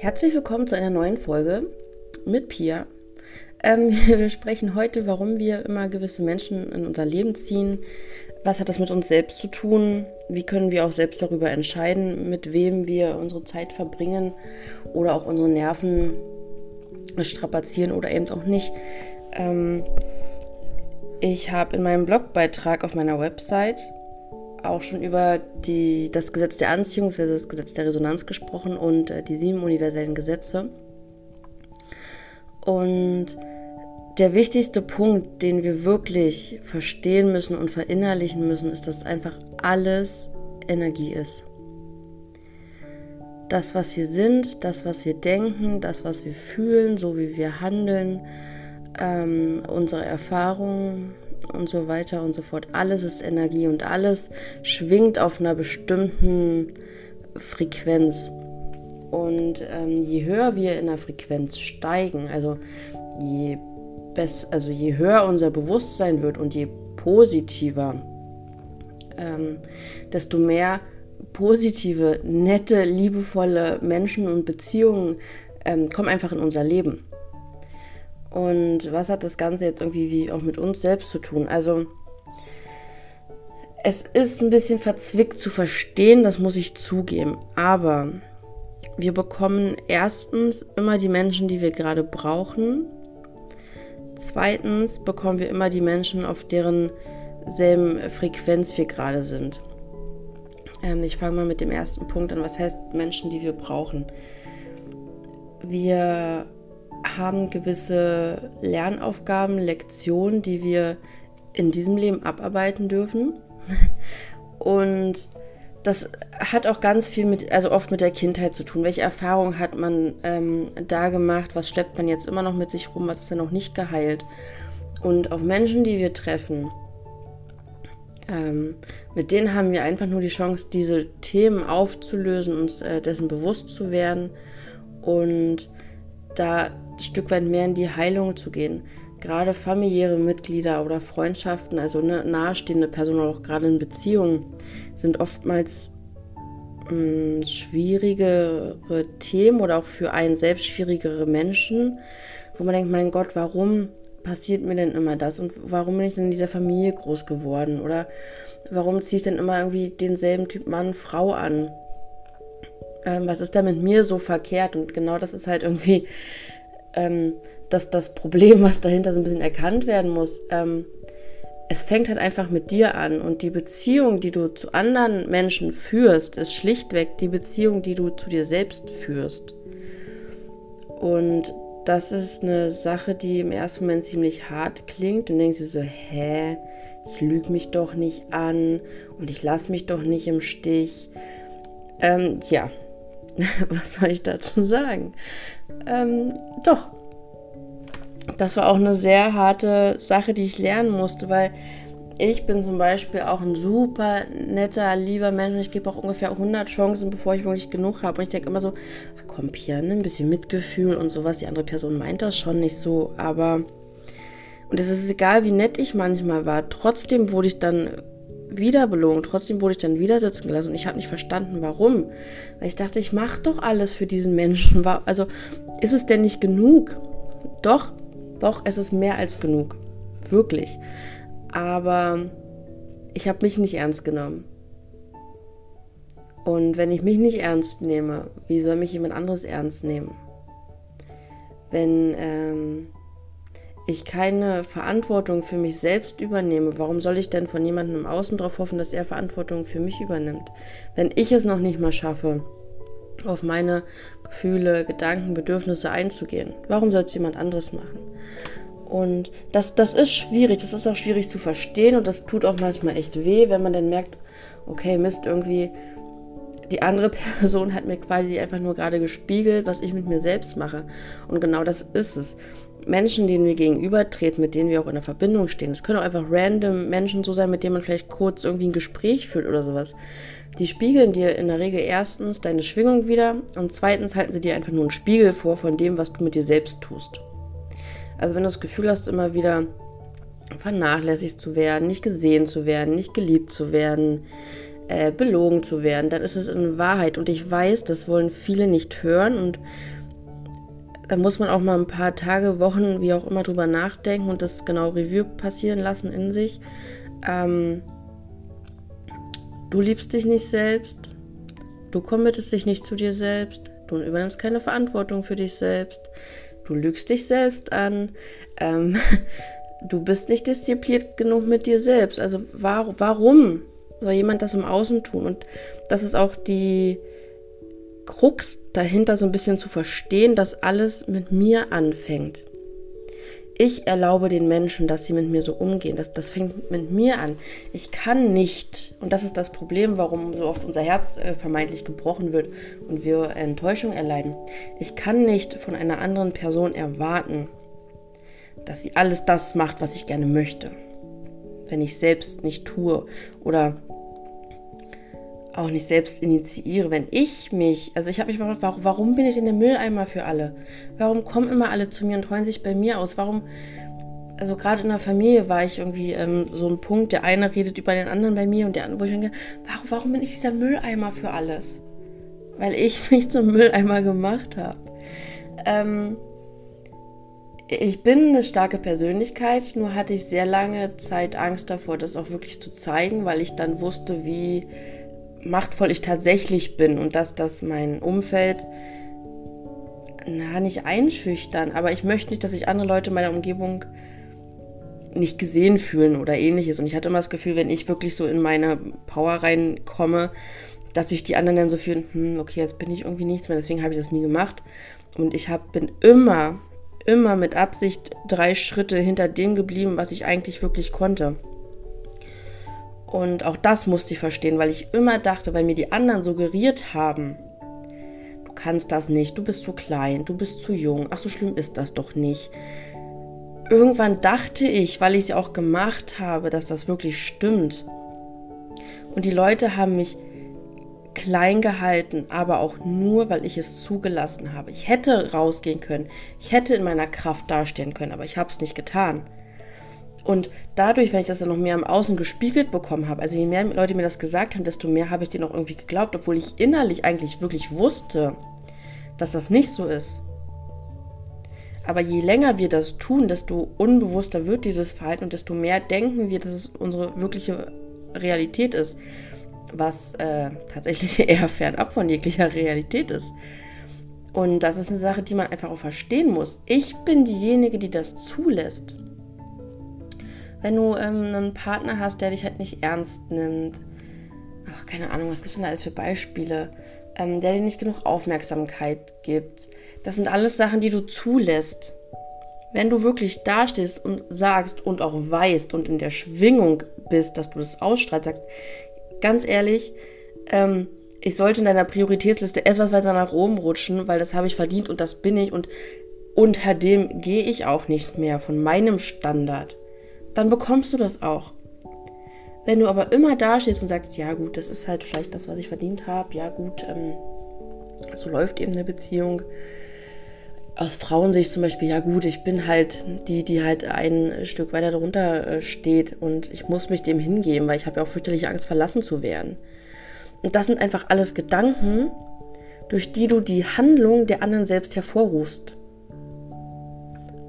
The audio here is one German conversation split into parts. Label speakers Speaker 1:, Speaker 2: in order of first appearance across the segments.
Speaker 1: Herzlich willkommen zu einer neuen Folge mit Pia. Ähm, wir sprechen heute, warum wir immer gewisse Menschen in unser Leben ziehen. Was hat das mit uns selbst zu tun? Wie können wir auch selbst darüber entscheiden, mit wem wir unsere Zeit verbringen oder auch unsere Nerven strapazieren oder eben auch nicht? Ähm, ich habe in meinem Blogbeitrag auf meiner Website auch schon über die, das Gesetz der Anziehung, also das Gesetz der Resonanz gesprochen und äh, die sieben universellen Gesetze. Und der wichtigste Punkt, den wir wirklich verstehen müssen und verinnerlichen müssen, ist, dass einfach alles Energie ist. Das, was wir sind, das, was wir denken, das, was wir fühlen, so wie wir handeln, ähm, unsere Erfahrungen, und so weiter und so fort. Alles ist Energie und alles schwingt auf einer bestimmten Frequenz. Und ähm, je höher wir in der Frequenz steigen, also je, also je höher unser Bewusstsein wird und je positiver, ähm, desto mehr positive, nette, liebevolle Menschen und Beziehungen ähm, kommen einfach in unser Leben. Und was hat das Ganze jetzt irgendwie wie auch mit uns selbst zu tun? Also es ist ein bisschen verzwickt zu verstehen, das muss ich zugeben. Aber wir bekommen erstens immer die Menschen, die wir gerade brauchen. Zweitens bekommen wir immer die Menschen, auf deren selben Frequenz wir gerade sind. Ähm, ich fange mal mit dem ersten Punkt an. Was heißt Menschen, die wir brauchen? Wir haben gewisse Lernaufgaben, Lektionen, die wir in diesem Leben abarbeiten dürfen. Und das hat auch ganz viel mit, also oft mit der Kindheit zu tun. Welche Erfahrungen hat man ähm, da gemacht? Was schleppt man jetzt immer noch mit sich rum? Was ist denn noch nicht geheilt? Und auf Menschen, die wir treffen, ähm, mit denen haben wir einfach nur die Chance, diese Themen aufzulösen, uns äh, dessen bewusst zu werden und da Stück weit mehr in die Heilung zu gehen. Gerade familiäre Mitglieder oder Freundschaften, also eine nahestehende Person oder auch gerade in Beziehungen, sind oftmals mh, hm, schwierigere Themen oder auch für einen selbst schwierigere Menschen, wo man denkt, mein Gott, warum passiert mir denn immer das und warum bin ich denn in dieser Familie groß geworden oder warum ziehe ich denn immer irgendwie denselben Typ Mann, Frau an? Ähm, was ist da mit mir so verkehrt? Und genau das ist halt irgendwie ähm, das, das Problem, was dahinter so ein bisschen erkannt werden muss. Ähm, es fängt halt einfach mit dir an und die Beziehung, die du zu anderen Menschen führst, ist schlichtweg die Beziehung, die du zu dir selbst führst. Und das ist eine Sache, die im ersten Moment ziemlich hart klingt und denkst dir so, hä, ich lüge mich doch nicht an und ich lasse mich doch nicht im Stich. Ähm, ja, was soll ich dazu sagen? Ähm, doch, das war auch eine sehr harte Sache, die ich lernen musste, weil ich bin zum Beispiel auch ein super netter, lieber Mensch und ich gebe auch ungefähr 100 Chancen, bevor ich wirklich genug habe. Und ich denke immer so, ach komm, Pia, ne, ein bisschen Mitgefühl und sowas. Die andere Person meint das schon nicht so, aber... Und es ist egal, wie nett ich manchmal war. Trotzdem wurde ich dann wieder. Trotzdem wurde ich dann wieder sitzen gelassen und ich habe nicht verstanden, warum. Weil ich dachte, ich mache doch alles für diesen Menschen. Also ist es denn nicht genug? Doch, doch, es ist mehr als genug. Wirklich. Aber ich habe mich nicht ernst genommen. Und wenn ich mich nicht ernst nehme, wie soll mich jemand anderes ernst nehmen? Wenn ähm, ich keine Verantwortung für mich selbst übernehme, warum soll ich denn von jemandem im Außen darauf hoffen, dass er Verantwortung für mich übernimmt? Wenn ich es noch nicht mal schaffe, auf meine Gefühle, Gedanken, Bedürfnisse einzugehen, warum soll es jemand anderes machen? Und das, das ist schwierig, das ist auch schwierig zu verstehen und das tut auch manchmal echt weh, wenn man dann merkt, okay, Mist, irgendwie die andere Person hat mir quasi einfach nur gerade gespiegelt, was ich mit mir selbst mache. Und genau das ist es. Menschen, denen wir gegenübertreten, mit denen wir auch in der Verbindung stehen. Es können auch einfach random Menschen so sein, mit denen man vielleicht kurz irgendwie ein Gespräch führt oder sowas. Die spiegeln dir in der Regel erstens deine Schwingung wieder und zweitens halten sie dir einfach nur einen Spiegel vor von dem, was du mit dir selbst tust. Also wenn du das Gefühl hast, immer wieder vernachlässigt zu werden, nicht gesehen zu werden, nicht geliebt zu werden, äh, belogen zu werden, dann ist es in Wahrheit. Und ich weiß, das wollen viele nicht hören und da muss man auch mal ein paar Tage, Wochen, wie auch immer drüber nachdenken und das genau Revue passieren lassen in sich. Ähm, du liebst dich nicht selbst, du committest dich nicht zu dir selbst, du übernimmst keine Verantwortung für dich selbst, du lügst dich selbst an, ähm, du bist nicht diszipliniert genug mit dir selbst. Also war, warum soll jemand das im Außen tun? Und das ist auch die Krux dahinter, so ein bisschen zu verstehen, dass alles mit mir anfängt. Ich erlaube den Menschen, dass sie mit mir so umgehen. Das, das fängt mit mir an. Ich kann nicht, und das ist das Problem, warum so oft unser Herz äh, vermeintlich gebrochen wird und wir Enttäuschung erleiden. Ich kann nicht von einer anderen Person erwarten, dass sie alles das macht, was ich gerne möchte. Wenn ich selbst nicht tue oder auch nicht selbst initiiere. Wenn ich mich, also ich habe mich mal gefragt, warum, bin ich in der Mülleimer für alle? Warum kommen immer alle zu mir und heulen sich bei mir aus? Warum, also gerade in der Familie war ich irgendwie ähm, so ein Punkt, der eine redet über den anderen bei mir und der andere, wo ich denke, warum, warum bin ich dieser Mülleimer für alles? Weil ich mich zum Mülleimer gemacht habe. Ähm, ich bin eine starke Persönlichkeit, nur hatte ich sehr lange Zeit Angst davor, das auch wirklich zu zeigen, weil ich dann wusste, wie machtvoll ich tatsächlich bin und dass das mein Umfeld, na, nicht einschüchtern, aber ich möchte nicht, dass sich andere Leute in meiner Umgebung nicht gesehen fühlen oder ähnliches. Und ich hatte immer das Gefühl, wenn ich wirklich so in meine Power reinkomme, dass sich die anderen dann so fühlen, hm, okay, jetzt bin ich irgendwie nichts mehr, deswegen habe ich das nie gemacht. Und ich hab, bin immer, immer mit Absicht drei Schritte hinter dem geblieben, was ich eigentlich wirklich konnte. Und auch das musste ich verstehen, weil ich immer dachte, weil mir die anderen suggeriert haben, du kannst das nicht, du bist zu klein, du bist zu jung, ach so schlimm ist das doch nicht. Irgendwann dachte ich, weil ich es ja auch gemacht habe, dass das wirklich stimmt. Und die Leute haben mich klein gehalten, aber auch nur, weil ich es zugelassen habe. Ich hätte rausgehen können, ich hätte in meiner Kraft dastehen können, aber ich habe es nicht getan. Und dadurch, wenn ich das dann noch mehr im Außen gespiegelt bekommen habe, also je mehr Leute mir das gesagt haben, desto mehr habe ich denen auch irgendwie geglaubt, obwohl ich innerlich eigentlich wirklich wusste, dass das nicht so ist. Aber je länger wir das tun, desto unbewusster wird dieses Verhalten und desto mehr denken wir, dass es unsere wirkliche Realität ist, was äh, tatsächlich eher fernab von jeglicher Realität ist. Und das ist eine Sache, die man einfach auch verstehen muss. Ich bin diejenige, die das zulässt wenn du ähm, einen Partner hast, der dich halt nicht ernst nimmt, ach, keine Ahnung, was gibt es denn da alles für Beispiele, ähm, der dir nicht genug Aufmerksamkeit gibt. Das sind alles Sachen, die du zulässt. Wenn du wirklich dastehst und sagst und auch weißt und in der Schwingung bist, dass du das ausstrahlst, sagst, ganz ehrlich, ähm, ich sollte in deiner Prioritätsliste etwas weiter nach oben rutschen, weil das habe ich verdient und das bin ich und unter dem gehe ich auch nicht mehr von meinem Standard dann bekommst du das auch. Wenn du aber immer dastehst und sagst, ja gut, das ist halt vielleicht das, was ich verdient habe, ja gut, ähm, so läuft eben eine Beziehung. Aus Frauensicht zum Beispiel, ja gut, ich bin halt die, die halt ein Stück weiter darunter äh, steht und ich muss mich dem hingeben, weil ich habe ja auch fürchterliche Angst, verlassen zu werden. Und das sind einfach alles Gedanken, durch die du die Handlung der anderen selbst hervorrufst.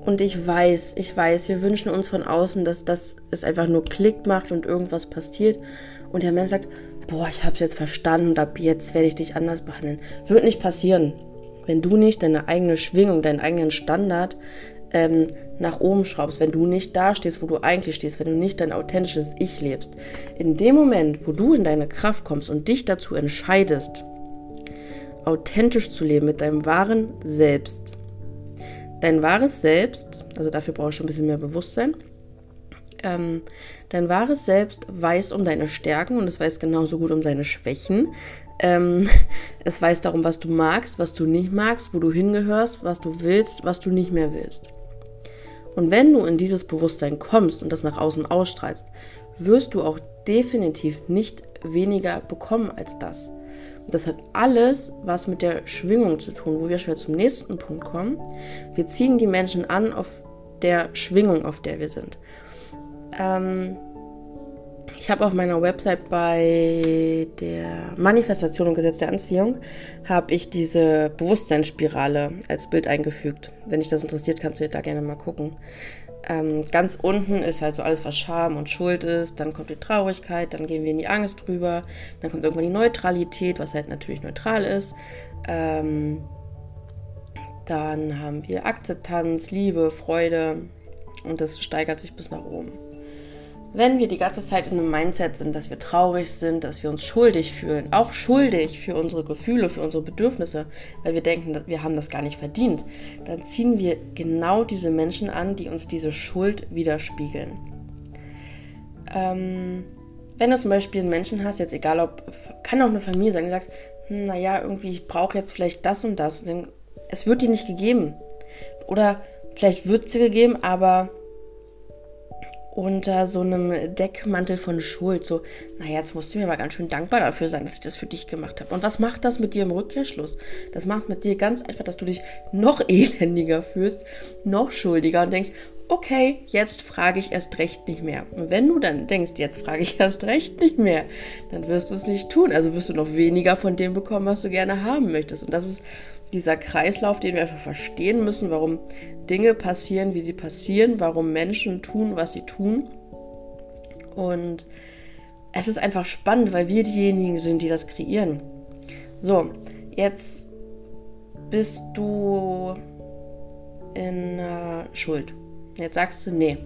Speaker 1: Und ich weiß, ich weiß, wir wünschen uns von außen, dass das es einfach nur Klick macht und irgendwas passiert. Und der Mensch sagt, boah, ich hab's jetzt verstanden und ab jetzt werde ich dich anders behandeln. Wird nicht passieren. Wenn du nicht deine eigene Schwingung, deinen eigenen Standard ähm, nach oben schraubst, wenn du nicht da stehst, wo du eigentlich stehst, wenn du nicht dein authentisches Ich lebst. In dem Moment, wo du in deine Kraft kommst und dich dazu entscheidest, authentisch zu leben mit deinem wahren Selbst, dein wahres Selbst, also dafür brauchst du ein bisschen mehr Bewusstsein, ähm, dein wahres Selbst weiß um deine Stärken und es weiß genauso gut um deine Schwächen. Ähm, es weiß darum, was du magst, was du nicht magst, wo du hingehörst, was du willst, was du nicht mehr willst. Und wenn du in dieses Bewusstsein kommst und das nach außen ausstrahlst, wirst du auch definitiv nicht weniger bekommen als das. Das hat alles was mit der Schwingung zu tun, wo wir schon zum nächsten Punkt kommen. Wir ziehen die Menschen an auf der Schwingung, auf der wir sind. Ähm, Ich habe auf meiner Website bei der Manifestation und Gesetz der Anziehung habe ich diese Bewusstseinsspirale als Bild eingefügt. Wenn dich das interessiert, kannst du da gerne mal gucken. Ähm, ganz unten ist halt so alles, was Scham und Schuld ist. Dann kommt die Traurigkeit, dann gehen wir in die Angst drüber. Dann kommt irgendwann die Neutralität, was halt natürlich neutral ist. Ähm, dann haben wir Akzeptanz, Liebe, Freude und das steigert sich bis nach oben. Wenn wir die ganze Zeit in einem Mindset sind, dass wir traurig sind, dass wir uns schuldig fühlen, auch schuldig für unsere Gefühle, für unsere Bedürfnisse, weil wir denken, wir haben das gar nicht verdient, dann ziehen wir genau diese Menschen an, die uns diese Schuld widerspiegeln. Ähm, wenn du zum Beispiel einen Menschen hast, jetzt egal ob, kann auch eine Familie sein, die sagst, hm, naja, irgendwie, ich brauche jetzt vielleicht das und das, und dann, es wird dir nicht gegeben. Oder vielleicht wird dir gegeben, aber unter so einem Deckmantel von Schuld. So, naja, jetzt musst du mir mal ganz schön dankbar dafür sein, dass ich das für dich gemacht habe. Und was macht das mit dir im Rückkehrschluss? Das macht mit dir ganz einfach, dass du dich noch elendiger fühlst, noch schuldiger und denkst, okay, jetzt frage ich erst recht nicht mehr. Und wenn du dann denkst, jetzt frage ich erst recht nicht mehr, dann wirst du es nicht tun. Also wirst du noch weniger von dem bekommen, was du gerne haben möchtest. Und das ist dieser Kreislauf, den wir einfach verstehen müssen, warum Dinge passieren, wie sie passieren, warum Menschen tun, was sie tun. Und es ist einfach spannend, weil wir diejenigen sind, die das kreieren. So, jetzt bist du in äh, Schuld. Jetzt sagst du, nee,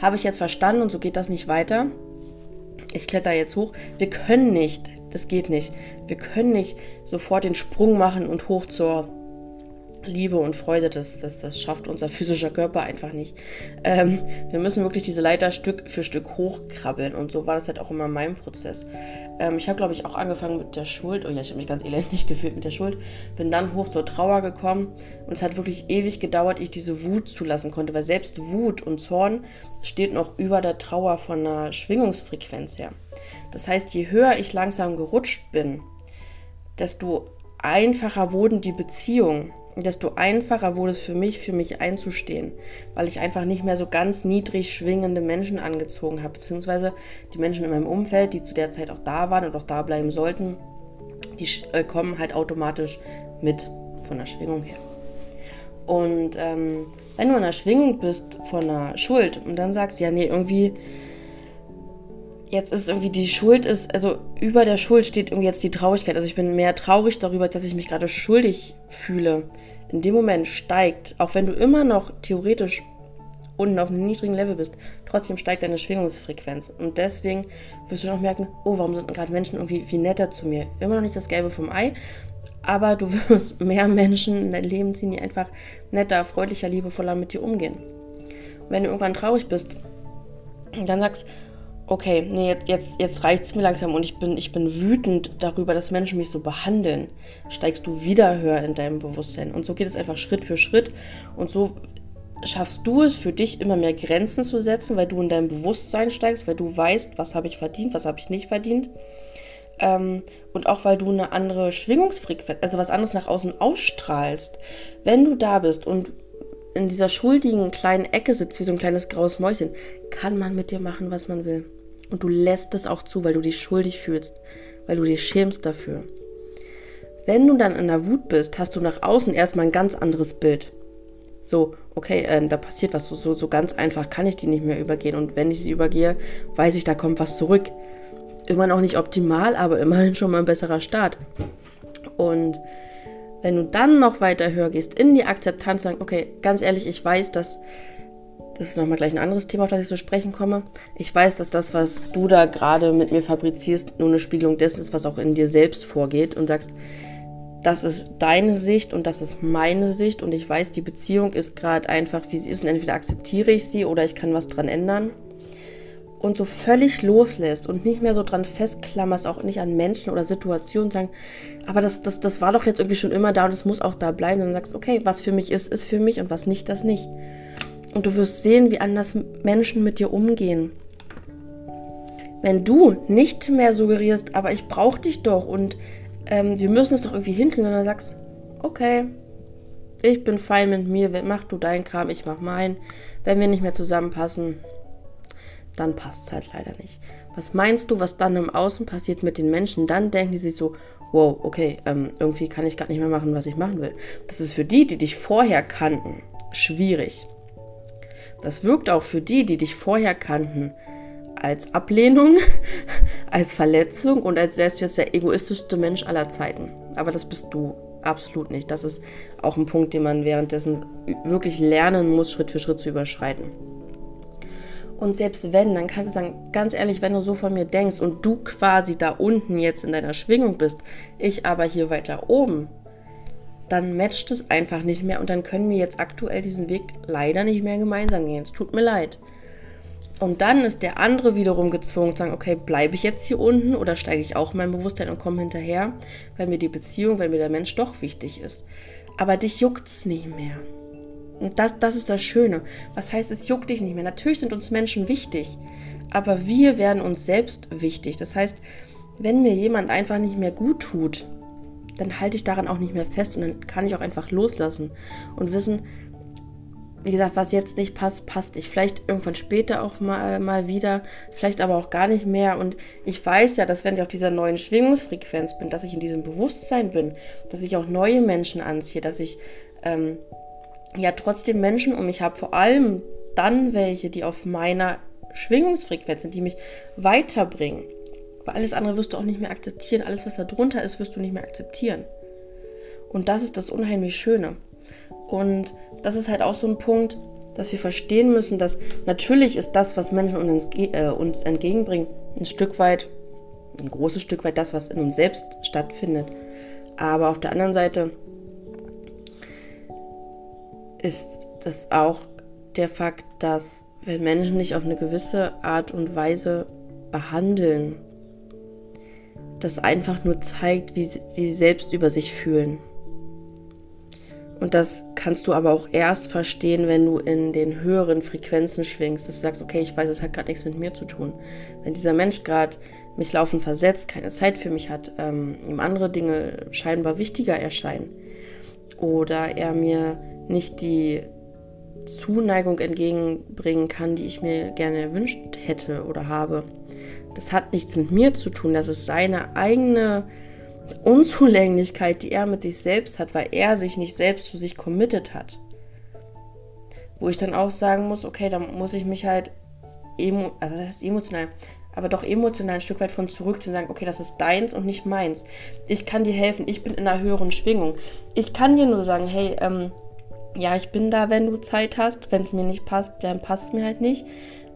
Speaker 1: habe ich jetzt verstanden und so geht das nicht weiter. Ich kletter jetzt hoch. Wir können nicht das geht nicht. Wir können nicht sofort den Sprung machen und hoch zur Liebe und Freude, das, das, das schafft unser physischer Körper einfach nicht. Ähm, wir müssen wirklich diese Leiter Stück für Stück hochkrabbeln und so war das halt auch immer in meinem Prozess. Ähm, ich habe, glaube ich, auch angefangen mit der Schuld. Oh ja, ich habe mich ganz elendig gefühlt mit der Schuld. Bin dann hoch zur Trauer gekommen und es hat wirklich ewig gedauert, ich diese Wut zulassen konnte, weil selbst Wut und Zorn steht noch über der Trauer von einer Schwingungsfrequenz her. Das heißt, je höher ich langsam gerutscht bin, desto einfacher wurden die Beziehungen desto einfacher wurde es für mich, für mich einzustehen, weil ich einfach nicht mehr so ganz niedrig schwingende Menschen angezogen habe, beziehungsweise die Menschen in meinem Umfeld, die zu der Zeit auch da waren und auch da bleiben sollten, die äh, kommen halt automatisch mit von der Schwingung her. Und ähm, wenn du in der Schwingung bist von einer Schuld und dann sagst, ja, nee, irgendwie jetzt ist irgendwie die Schuld ist, also über der Schuld steht irgendwie jetzt die Traurigkeit. Also ich bin mehr traurig darüber, dass ich mich gerade schuldig fühle. In dem Moment steigt, auch wenn du immer noch theoretisch unten auf einem niedrigen Level bist, trotzdem steigt deine Schwingungsfrequenz. Und deswegen wirst du noch merken, oh, warum sind gerade Menschen irgendwie wie netter zu mir? Immer noch nicht das Gelbe vom Ei, aber du wirst mehr Menschen in dein Leben ziehen, die einfach netter, freundlicher, liebevoller mit dir umgehen. Und wenn du irgendwann traurig bist, dann sagst, okay, nee, jetzt, jetzt, jetzt reicht es mir langsam und ich bin, ich bin wütend darüber, dass Menschen mich so behandeln, steigst du wieder höher in deinem Bewusstsein. Und so geht es einfach Schritt für Schritt. Und so schaffst du es für dich immer mehr Grenzen zu setzen, weil du in deinem Bewusstsein steigst, weil du weißt, was habe ich verdient, was habe ich nicht verdient. Ähm, und auch weil du eine andere Schwingungsfrequenz, also was anderes nach außen ausstrahlst. Wenn du da bist und in dieser schuldigen kleinen Ecke sitzt, wie so ein kleines graues Mäuschen, kann man mit dir machen, was man will. Und du lässt es auch zu, weil du dich schuldig fühlst, weil du dich schämst dafür. Wenn du dann in der Wut bist, hast du nach außen erstmal ein ganz anderes Bild. So, okay, ähm, da passiert was, so, so, so ganz einfach kann ich die nicht mehr übergehen. Und wenn ich sie übergehe, weiß ich, da kommt was zurück. Immer noch nicht optimal, aber immerhin schon mal ein besserer Start. Und wenn du dann noch weiter höher gehst, in die Akzeptanz, sagen, okay, ganz ehrlich, ich weiß, dass, das ist nochmal gleich ein anderes Thema, auf das ich zu sprechen komme. Ich weiß, dass das, was du da gerade mit mir fabrizierst, nur eine Spiegelung dessen ist, was auch in dir selbst vorgeht und sagst, das ist deine Sicht und das ist meine Sicht und ich weiß, die Beziehung ist gerade einfach, wie sie ist und entweder akzeptiere ich sie oder ich kann was dran ändern und so völlig loslässt und nicht mehr so dran festklammerst, auch nicht an Menschen oder Situationen sagen, aber das, das, das war doch jetzt irgendwie schon immer da und es muss auch da bleiben. Und dann sagst, okay, was für mich ist, ist für mich und was nicht, das nicht. Und du wirst sehen, wie anders Menschen mit dir umgehen. Wenn du nicht mehr suggerierst, aber ich brauche dich doch und ähm, wir müssen es doch irgendwie hinkriegen, und dann sagst, okay, ich bin fein mit mir, mach du deinen Kram, ich mach meinen. Wenn wir nicht mehr zusammenpassen, dann passt es halt leider nicht. Was meinst du, was dann im Außen passiert mit den Menschen? Dann denken die sich so, wow, okay, ähm, irgendwie kann ich gerade nicht mehr machen, was ich machen will. Das ist für die, die dich vorher kannten, schwierig. Das wirkt auch für die, die dich vorher kannten, als Ablehnung, als Verletzung und als du jetzt der egoistischste Mensch aller Zeiten. Aber das bist du absolut nicht. Das ist auch ein Punkt, den man währenddessen wirklich lernen muss, Schritt für Schritt zu überschreiten. Und selbst wenn, dann kannst du sagen, ganz ehrlich, wenn du so von mir denkst und du quasi da unten jetzt in deiner Schwingung bist, ich aber hier weiter oben, dann matcht es einfach nicht mehr und dann können wir jetzt aktuell diesen Weg leider nicht mehr gemeinsam gehen. Es tut mir leid. Und dann ist der andere wiederum gezwungen zu sagen, okay, bleibe ich jetzt hier unten oder steige ich auch in mein Bewusstsein und komme hinterher, weil mir die Beziehung, weil mir der Mensch doch wichtig ist. Aber dich juckt es nicht mehr. Und das, das ist das Schöne. Was heißt, es juckt dich nicht mehr? Natürlich sind uns Menschen wichtig, aber wir werden uns selbst wichtig. Das heißt, wenn mir jemand einfach nicht mehr gut tut, dann halte ich daran auch nicht mehr fest und dann kann ich auch einfach loslassen und wissen, wie gesagt, was jetzt nicht passt, passt nicht. Vielleicht irgendwann später auch mal, mal wieder, vielleicht aber auch gar nicht mehr. Und ich weiß ja, dass wenn ich auf dieser neuen Schwingungsfrequenz bin, dass ich in diesem Bewusstsein bin, dass ich auch neue Menschen anziehe, dass ich ähm, ja trotzdem Menschen um mich habe, vor allem dann welche, die auf meiner Schwingungsfrequenz sind, die mich weiterbringen. Weil alles andere wirst du auch nicht mehr akzeptieren. Alles, was da drunter ist, wirst du nicht mehr akzeptieren. Und das ist das unheimlich Schöne. Und das ist halt auch so ein Punkt, dass wir verstehen müssen, dass natürlich ist das, was Menschen uns, äh, uns entgegenbringen, ein Stück weit, ein großes Stück weit das, was in uns selbst stattfindet. Aber auf der anderen Seite ist das auch der Fakt, dass wenn Menschen nicht auf eine gewisse Art und Weise behandeln, das einfach nur zeigt, wie sie selbst über sich fühlen. Und das kannst du aber auch erst verstehen, wenn du in den höheren Frequenzen schwingst, dass du sagst, okay, ich weiß, es hat gerade nichts mit mir zu tun. Wenn dieser Mensch gerade mich laufend versetzt, keine Zeit für mich hat, ähm, ihm andere Dinge scheinbar wichtiger erscheinen oder er mir nicht die Zuneigung entgegenbringen kann, die ich mir gerne erwünscht hätte oder habe. Das hat nichts mit mir zu tun, das ist seine eigene Unzulänglichkeit, die er mit sich selbst hat, weil er sich nicht selbst zu sich committed hat. Wo ich dann auch sagen muss, okay, dann muss ich mich halt emo, also das heißt emotional, aber doch emotional ein Stück weit von zurück zu sagen, okay, das ist deins und nicht meins. Ich kann dir helfen, ich bin in einer höheren Schwingung. Ich kann dir nur sagen, hey, ähm, ja, ich bin da, wenn du Zeit hast. Wenn es mir nicht passt, dann passt es mir halt nicht.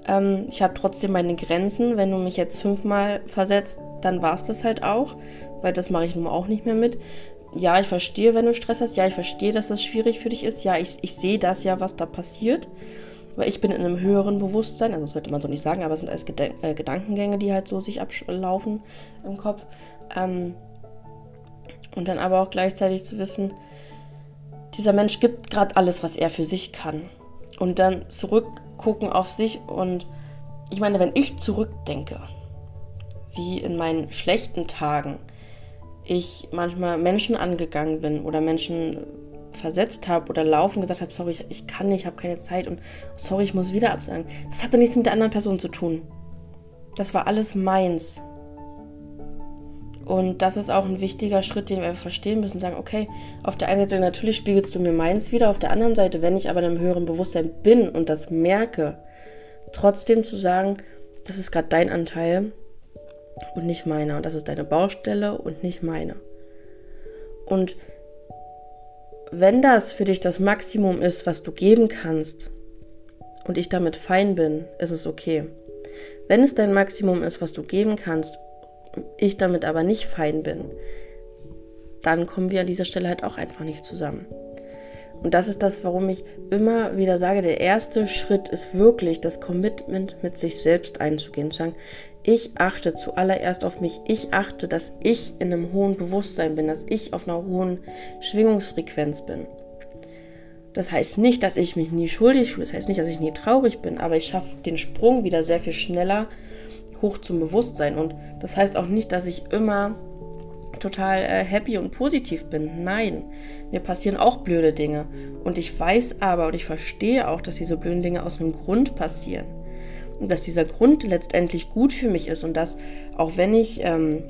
Speaker 1: Ähm, ich habe trotzdem meine Grenzen. Wenn du mich jetzt fünfmal versetzt, dann war es das halt auch, weil das mache ich nun auch nicht mehr mit. Ja, ich verstehe, wenn du Stress hast. Ja, ich verstehe, dass das schwierig für dich ist. Ja, ich, ich sehe das ja, was da passiert. Weil ich bin in einem höheren Bewusstsein, also das sollte man so nicht sagen, aber es sind alles Gedan äh, Gedankengänge, die halt so sich ablaufen im Kopf. Ähm, und dann aber auch gleichzeitig zu wissen, dieser Mensch gibt gerade alles, was er für sich kann. Und dann zurückgucken auf sich und ich meine, wenn ich zurückdenke, wie in meinen schlechten Tagen ich manchmal Menschen angegangen bin oder Menschen versetzt habe oder laufen gesagt habe, sorry, ich, kann nicht, ich habe keine Zeit und sorry, ich muss wieder absagen. Das hatte nichts mit der anderen Person zu tun. Das war alles meins. Und das ist auch ein wichtiger Schritt, den wir verstehen müssen. Sagen, okay, auf der einen Seite natürlich spiegelst du mir meins wieder, auf der anderen Seite, wenn ich aber in einem höheren Bewusstsein bin und das merke, trotzdem zu sagen, das ist gerade dein Anteil und nicht meiner. Und das ist deine Baustelle und nicht meine. Und wenn das für dich das Maximum ist, was du geben kannst, und ich damit fein bin, ist es okay. Wenn es dein Maximum ist, was du geben kannst, ich damit aber nicht fein bin, dann kommen wir an dieser Stelle halt auch einfach nicht zusammen. Und das ist das, warum ich immer wieder sage, der erste Schritt ist wirklich das Commitment mit sich selbst einzugehen. Zu sagen, ich achte zuallererst auf mich. Ich achte, dass ich in einem hohen Bewusstsein bin, dass ich auf einer hohen Schwingungsfrequenz bin. Das heißt nicht, dass ich mich nie schuldig fühle. Das heißt nicht, dass ich nie traurig bin. Aber ich schaffe den Sprung wieder sehr viel schneller hoch zum Bewusstsein. Und das heißt auch nicht, dass ich immer total äh, happy und positiv bin. Nein, mir passieren auch blöde Dinge. Und ich weiß aber und ich verstehe auch, dass diese blöden Dinge aus einem Grund passieren. dass dieser Grund letztendlich gut für mich ist und dass auch wenn ich ähm,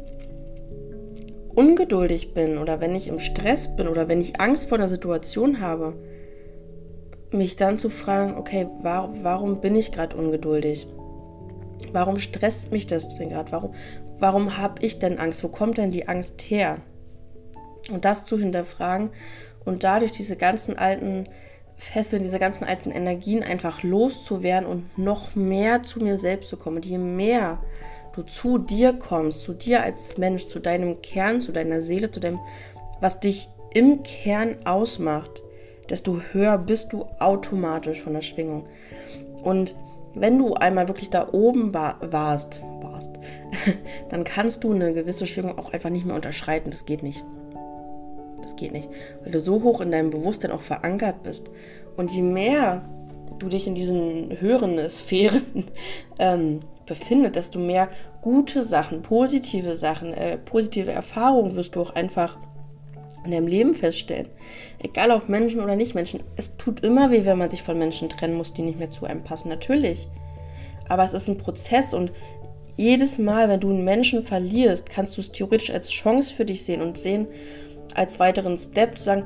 Speaker 1: ungeduldig bin oder wenn ich im Stress bin oder wenn ich Angst vor einer Situation habe, mich dann zu fragen, okay, war, warum bin ich gerade ungeduldig? Warum stresst mich das denn gerade? Warum, warum habe ich denn Angst? Wo kommt denn die Angst her? Und das zu hinterfragen und dadurch diese ganzen alten Fesseln, diese ganzen alten Energien einfach loszuwerden und noch mehr zu mir selbst zu kommen. Und je mehr du zu dir kommst, zu dir als Mensch, zu deinem Kern, zu deiner Seele, zu dem, was dich im Kern ausmacht, desto höher bist du automatisch von der Schwingung. Und wenn du einmal wirklich da oben warst, warst dann kannst du eine gewisse Schwingung auch einfach nicht mehr unterschreiten. Das geht nicht. Das geht nicht, weil du so hoch in deinem Bewusstsein auch verankert bist. Und je mehr du dich in diesen höheren Sphären ähm, befindet, desto mehr gute Sachen, positive Sachen, äh, positive Erfahrungen wirst du auch einfach in deinem Leben feststellen. Egal ob Menschen oder nicht Menschen. Es tut immer weh, wenn man sich von Menschen trennen muss, die nicht mehr zu einem passen. Natürlich. Aber es ist ein Prozess und jedes Mal, wenn du einen Menschen verlierst, kannst du es theoretisch als Chance für dich sehen und sehen, als weiteren Step zu sagen,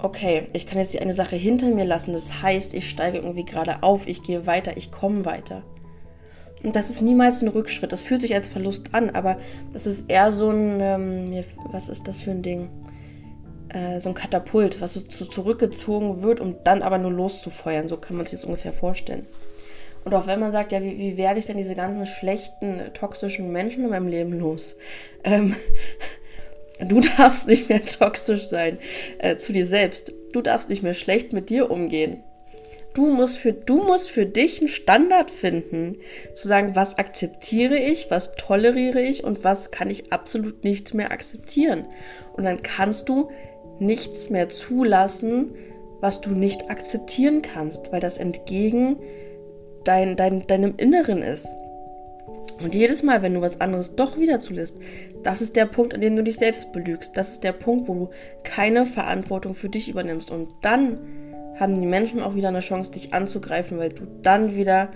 Speaker 1: okay, ich kann jetzt eine Sache hinter mir lassen. Das heißt, ich steige irgendwie gerade auf, ich gehe weiter, ich komme weiter. Und das ist niemals ein Rückschritt. Das fühlt sich als Verlust an, aber das ist eher so ein, ähm, was ist das für ein Ding? Äh, so ein Katapult, was so zurückgezogen wird, um dann aber nur loszufeuern. So kann man sich das ungefähr vorstellen. Und auch wenn man sagt, ja, wie, wie werde ich denn diese ganzen schlechten, toxischen Menschen in meinem Leben los? Ähm, Du darfst nicht mehr toxisch sein äh, zu dir selbst. Du darfst nicht mehr schlecht mit dir umgehen. Du musst, für, du musst für dich einen Standard finden, zu sagen, was akzeptiere ich, was toleriere ich und was kann ich absolut nicht mehr akzeptieren. Und dann kannst du nichts mehr zulassen, was du nicht akzeptieren kannst, weil das entgegen dein, dein, deinem Inneren ist. Und jedes Mal, wenn du was anderes doch wieder zulässt, das ist der Punkt, an dem du dich selbst belügst. Das ist der Punkt, wo du keine Verantwortung für dich übernimmst. Und dann haben die Menschen auch wieder eine Chance, dich anzugreifen, weil du dann wieder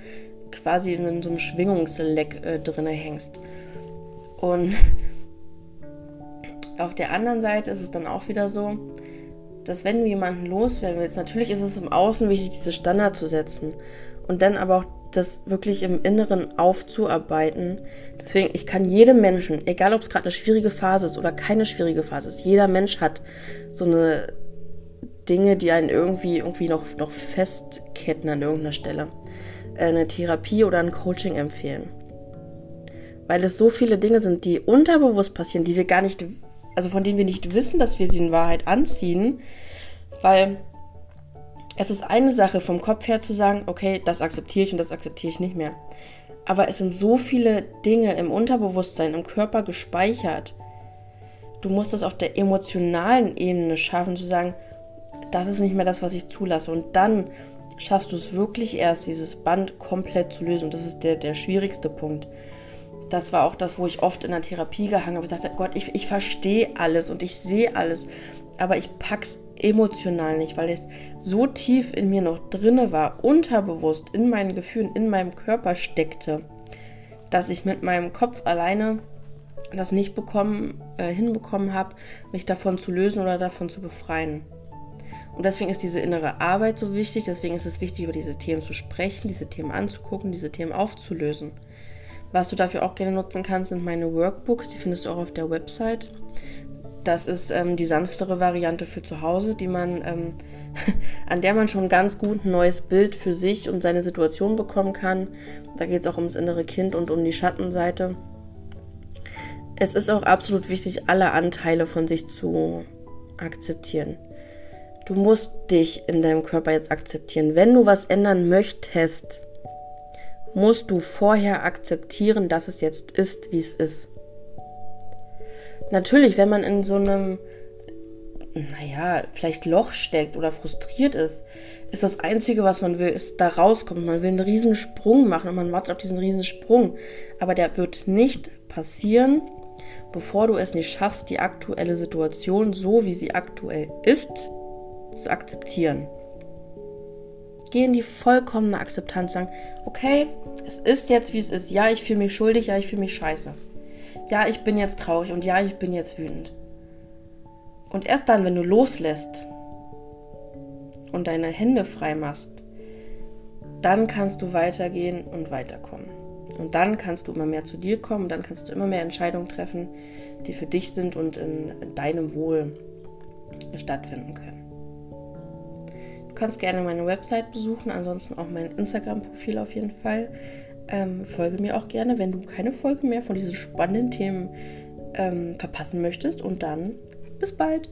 Speaker 1: quasi in so einem Schwingungsleck äh, drinne hängst. Und auf der anderen Seite ist es dann auch wieder so, dass wenn du jemanden loswerden willst, natürlich ist es im Außen wichtig, diese Standard zu setzen und dann aber auch das wirklich im Inneren aufzuarbeiten. Deswegen, ich kann jedem Menschen, egal ob es gerade eine schwierige Phase ist oder keine schwierige Phase ist, jeder Mensch hat so eine Dinge, die einen irgendwie, irgendwie noch, noch festketten an irgendeiner Stelle. Äh, eine Therapie oder ein Coaching empfehlen. Weil es so viele Dinge sind, die unterbewusst passieren, die wir gar nicht, also von denen wir nicht wissen, dass wir sie in Wahrheit anziehen. Weil es ist eine Sache vom Kopf her zu sagen, okay, das akzeptiere ich und das akzeptiere ich nicht mehr. Aber es sind so viele Dinge im Unterbewusstsein, im Körper gespeichert. Du musst das auf der emotionalen Ebene schaffen, zu sagen, das ist nicht mehr das, was ich zulasse. Und dann schaffst du es wirklich erst, dieses Band komplett zu lösen. Und das ist der, der schwierigste Punkt. Das war auch das, wo ich oft in der Therapie gehangen habe. Ich dachte, Gott, ich, ich verstehe alles und ich sehe alles aber ich pack's emotional nicht, weil es so tief in mir noch drinne war, unterbewusst in meinen Gefühlen, in meinem Körper steckte, dass ich mit meinem Kopf alleine das nicht bekommen, äh, hinbekommen habe, mich davon zu lösen oder davon zu befreien. Und deswegen ist diese innere Arbeit so wichtig, deswegen ist es wichtig, über diese Themen zu sprechen, diese Themen anzugucken, diese Themen aufzulösen. Was du dafür auch gerne nutzen kannst, sind meine Workbooks, die findest du auch auf der Website. Das ist ähm, die sanftere Variante für zu Hause, die man, ähm, an der man schon ganz gut ein neues Bild für sich und seine Situation bekommen kann. Da geht es auch ums innere Kind und um die Schattenseite. Es ist auch absolut wichtig, alle Anteile von sich zu akzeptieren. Du musst dich in deinem Körper jetzt akzeptieren. Wenn du was ändern möchtest, musst du vorher akzeptieren, dass es jetzt ist, wie es ist natürlich, wenn man in so einem, naja, vielleicht Loch steckt oder frustriert ist, ist das Einzige, was man will, ist da rauskommen. Man will einen riesen Sprung machen und man wartet auf diesen riesen Sprung. Aber der wird nicht passieren, bevor du es nicht schaffst, die aktuelle Situation so, wie sie aktuell ist, zu akzeptieren. Geh in die vollkommene Akzeptanz, sagen, okay, es ist jetzt wie es ist. Ja, ich fühle mich schuldig, ja, ich fühle mich scheiße. Ja, ich bin jetzt traurig und ja, ich bin jetzt wütend. Und erst dann, wenn du loslässt und deine Hände frei machst, dann kannst du weitergehen und weiterkommen. Und dann kannst du immer mehr zu dir kommen, dann kannst du immer mehr Entscheidungen treffen, die für dich sind und in deinem Wohl stattfinden können. Du kannst gerne meine Website besuchen, ansonsten auch mein Instagram-Profil auf jeden Fall. Ähm, folge mir auch gerne, wenn du keine Folge mehr von diesen spannenden Themen ähm, verpassen möchtest. Und dann bis bald.